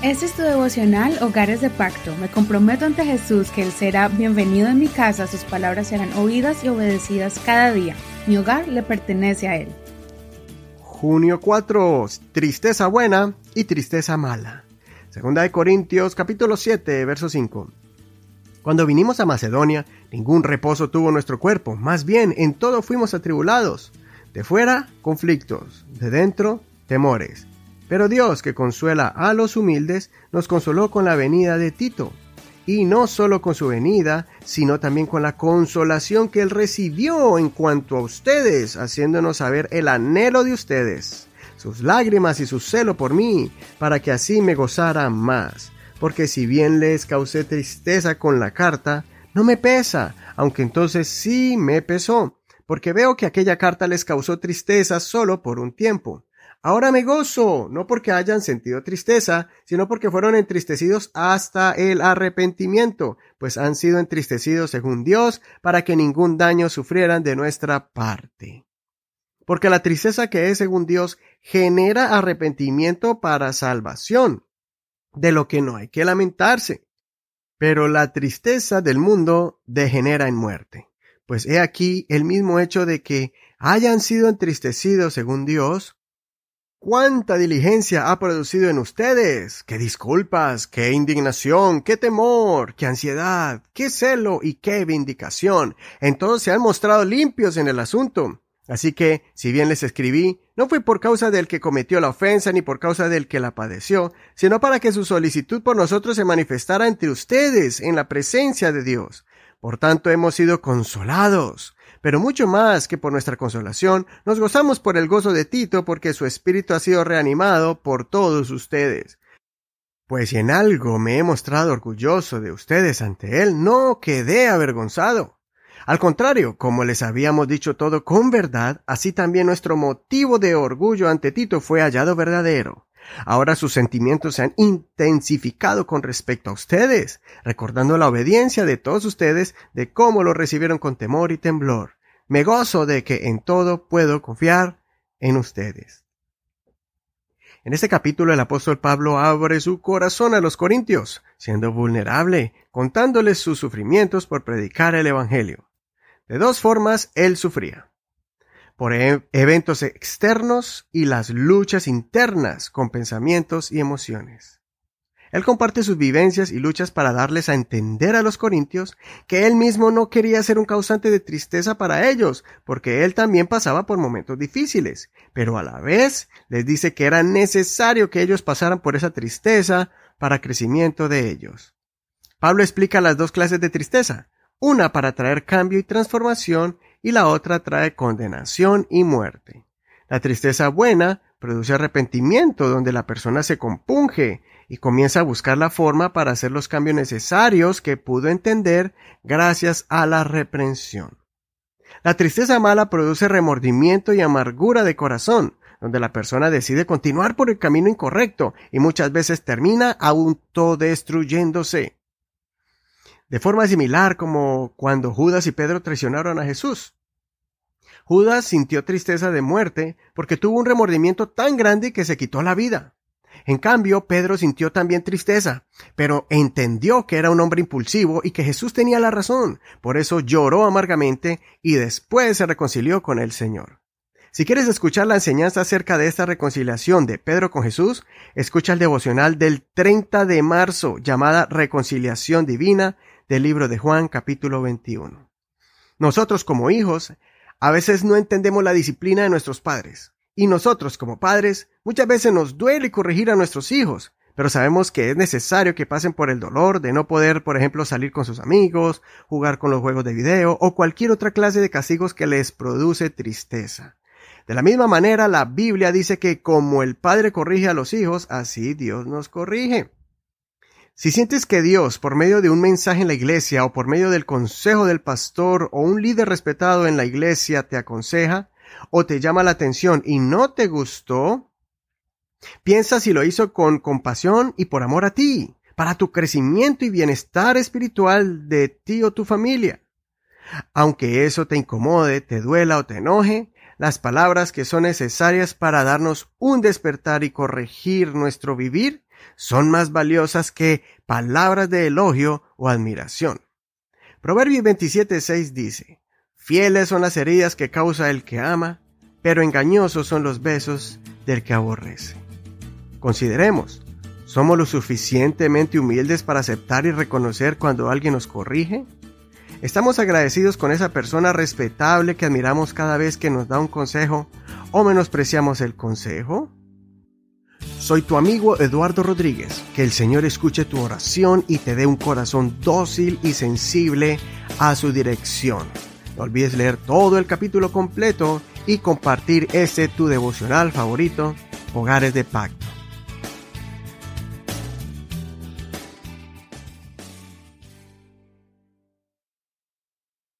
Este es tu devocional Hogares de Pacto. Me comprometo ante Jesús que Él será bienvenido en mi casa, sus palabras serán oídas y obedecidas cada día. Mi hogar le pertenece a Él. Junio 4. Tristeza buena y tristeza mala. Segunda de Corintios capítulo 7, verso 5. Cuando vinimos a Macedonia, ningún reposo tuvo nuestro cuerpo, más bien en todo fuimos atribulados. De fuera, conflictos, de dentro, temores pero Dios, que consuela a los humildes, nos consoló con la venida de Tito, y no solo con su venida, sino también con la consolación que él recibió en cuanto a ustedes, haciéndonos saber el anhelo de ustedes, sus lágrimas y su celo por mí, para que así me gozara más. Porque si bien les causé tristeza con la carta, no me pesa, aunque entonces sí me pesó, porque veo que aquella carta les causó tristeza solo por un tiempo Ahora me gozo, no porque hayan sentido tristeza, sino porque fueron entristecidos hasta el arrepentimiento, pues han sido entristecidos según Dios, para que ningún daño sufrieran de nuestra parte. Porque la tristeza que es según Dios genera arrepentimiento para salvación, de lo que no hay que lamentarse. Pero la tristeza del mundo degenera en muerte. Pues he aquí el mismo hecho de que hayan sido entristecidos según Dios, ¿Cuánta diligencia ha producido en ustedes? ¡Qué disculpas! ¡Qué indignación! ¡Qué temor! ¡Qué ansiedad! ¡Qué celo! y qué vindicación! En todos se han mostrado limpios en el asunto. Así que, si bien les escribí, no fue por causa del que cometió la ofensa ni por causa del que la padeció, sino para que su solicitud por nosotros se manifestara entre ustedes en la presencia de Dios. Por tanto, hemos sido consolados pero mucho más que por nuestra consolación, nos gozamos por el gozo de Tito porque su espíritu ha sido reanimado por todos ustedes. Pues si en algo me he mostrado orgulloso de ustedes ante él, no quedé avergonzado. Al contrario, como les habíamos dicho todo con verdad, así también nuestro motivo de orgullo ante Tito fue hallado verdadero. Ahora sus sentimientos se han intensificado con respecto a ustedes, recordando la obediencia de todos ustedes de cómo lo recibieron con temor y temblor. Me gozo de que en todo puedo confiar en ustedes. En este capítulo el apóstol Pablo abre su corazón a los corintios, siendo vulnerable, contándoles sus sufrimientos por predicar el Evangelio. De dos formas él sufría por e-, eventos externos y las luchas internas con pensamientos y emociones. Él comparte sus vivencias y luchas para darles a entender a los corintios que él mismo no quería ser un causante de tristeza para ellos, porque él también pasaba por momentos difíciles, pero a la vez les dice que era necesario que ellos pasaran por esa tristeza para crecimiento de ellos. Pablo explica las dos clases de tristeza, una para traer cambio y transformación y la otra trae condenación y muerte. La tristeza buena produce arrepentimiento donde la persona se compunge y comienza a buscar la forma para hacer los cambios necesarios que pudo entender gracias a la reprensión. La tristeza mala produce remordimiento y amargura de corazón, donde la persona decide continuar por el camino incorrecto y muchas veces termina autodestruyéndose de forma similar como cuando Judas y Pedro traicionaron a Jesús. Judas sintió tristeza de muerte porque tuvo un remordimiento tan grande que se quitó la vida. En cambio, Pedro sintió también tristeza, pero entendió que era un hombre impulsivo y que Jesús tenía la razón. Por eso lloró amargamente y después se reconcilió con el Señor. Si quieres escuchar la enseñanza acerca de esta reconciliación de Pedro con Jesús, escucha el devocional del 30 de marzo llamada Reconciliación Divina del libro de Juan capítulo 21. Nosotros como hijos a veces no entendemos la disciplina de nuestros padres. Y nosotros como padres muchas veces nos duele corregir a nuestros hijos, pero sabemos que es necesario que pasen por el dolor de no poder, por ejemplo, salir con sus amigos, jugar con los juegos de video o cualquier otra clase de castigos que les produce tristeza. De la misma manera, la Biblia dice que como el Padre corrige a los hijos, así Dios nos corrige. Si sientes que Dios, por medio de un mensaje en la iglesia o por medio del consejo del pastor o un líder respetado en la iglesia te aconseja o te llama la atención y no te gustó, piensa si lo hizo con compasión y por amor a ti, para tu crecimiento y bienestar espiritual de ti o tu familia. Aunque eso te incomode, te duela o te enoje, las palabras que son necesarias para darnos un despertar y corregir nuestro vivir son más valiosas que palabras de elogio o admiración. Proverbios 27.6 dice, Fieles son las heridas que causa el que ama, pero engañosos son los besos del que aborrece. Consideremos, ¿somos lo suficientemente humildes para aceptar y reconocer cuando alguien nos corrige? ¿Estamos agradecidos con esa persona respetable que admiramos cada vez que nos da un consejo o menospreciamos el consejo? Soy tu amigo Eduardo Rodríguez. Que el Señor escuche tu oración y te dé un corazón dócil y sensible a su dirección. No olvides leer todo el capítulo completo y compartir ese tu devocional favorito, Hogares de Pacto.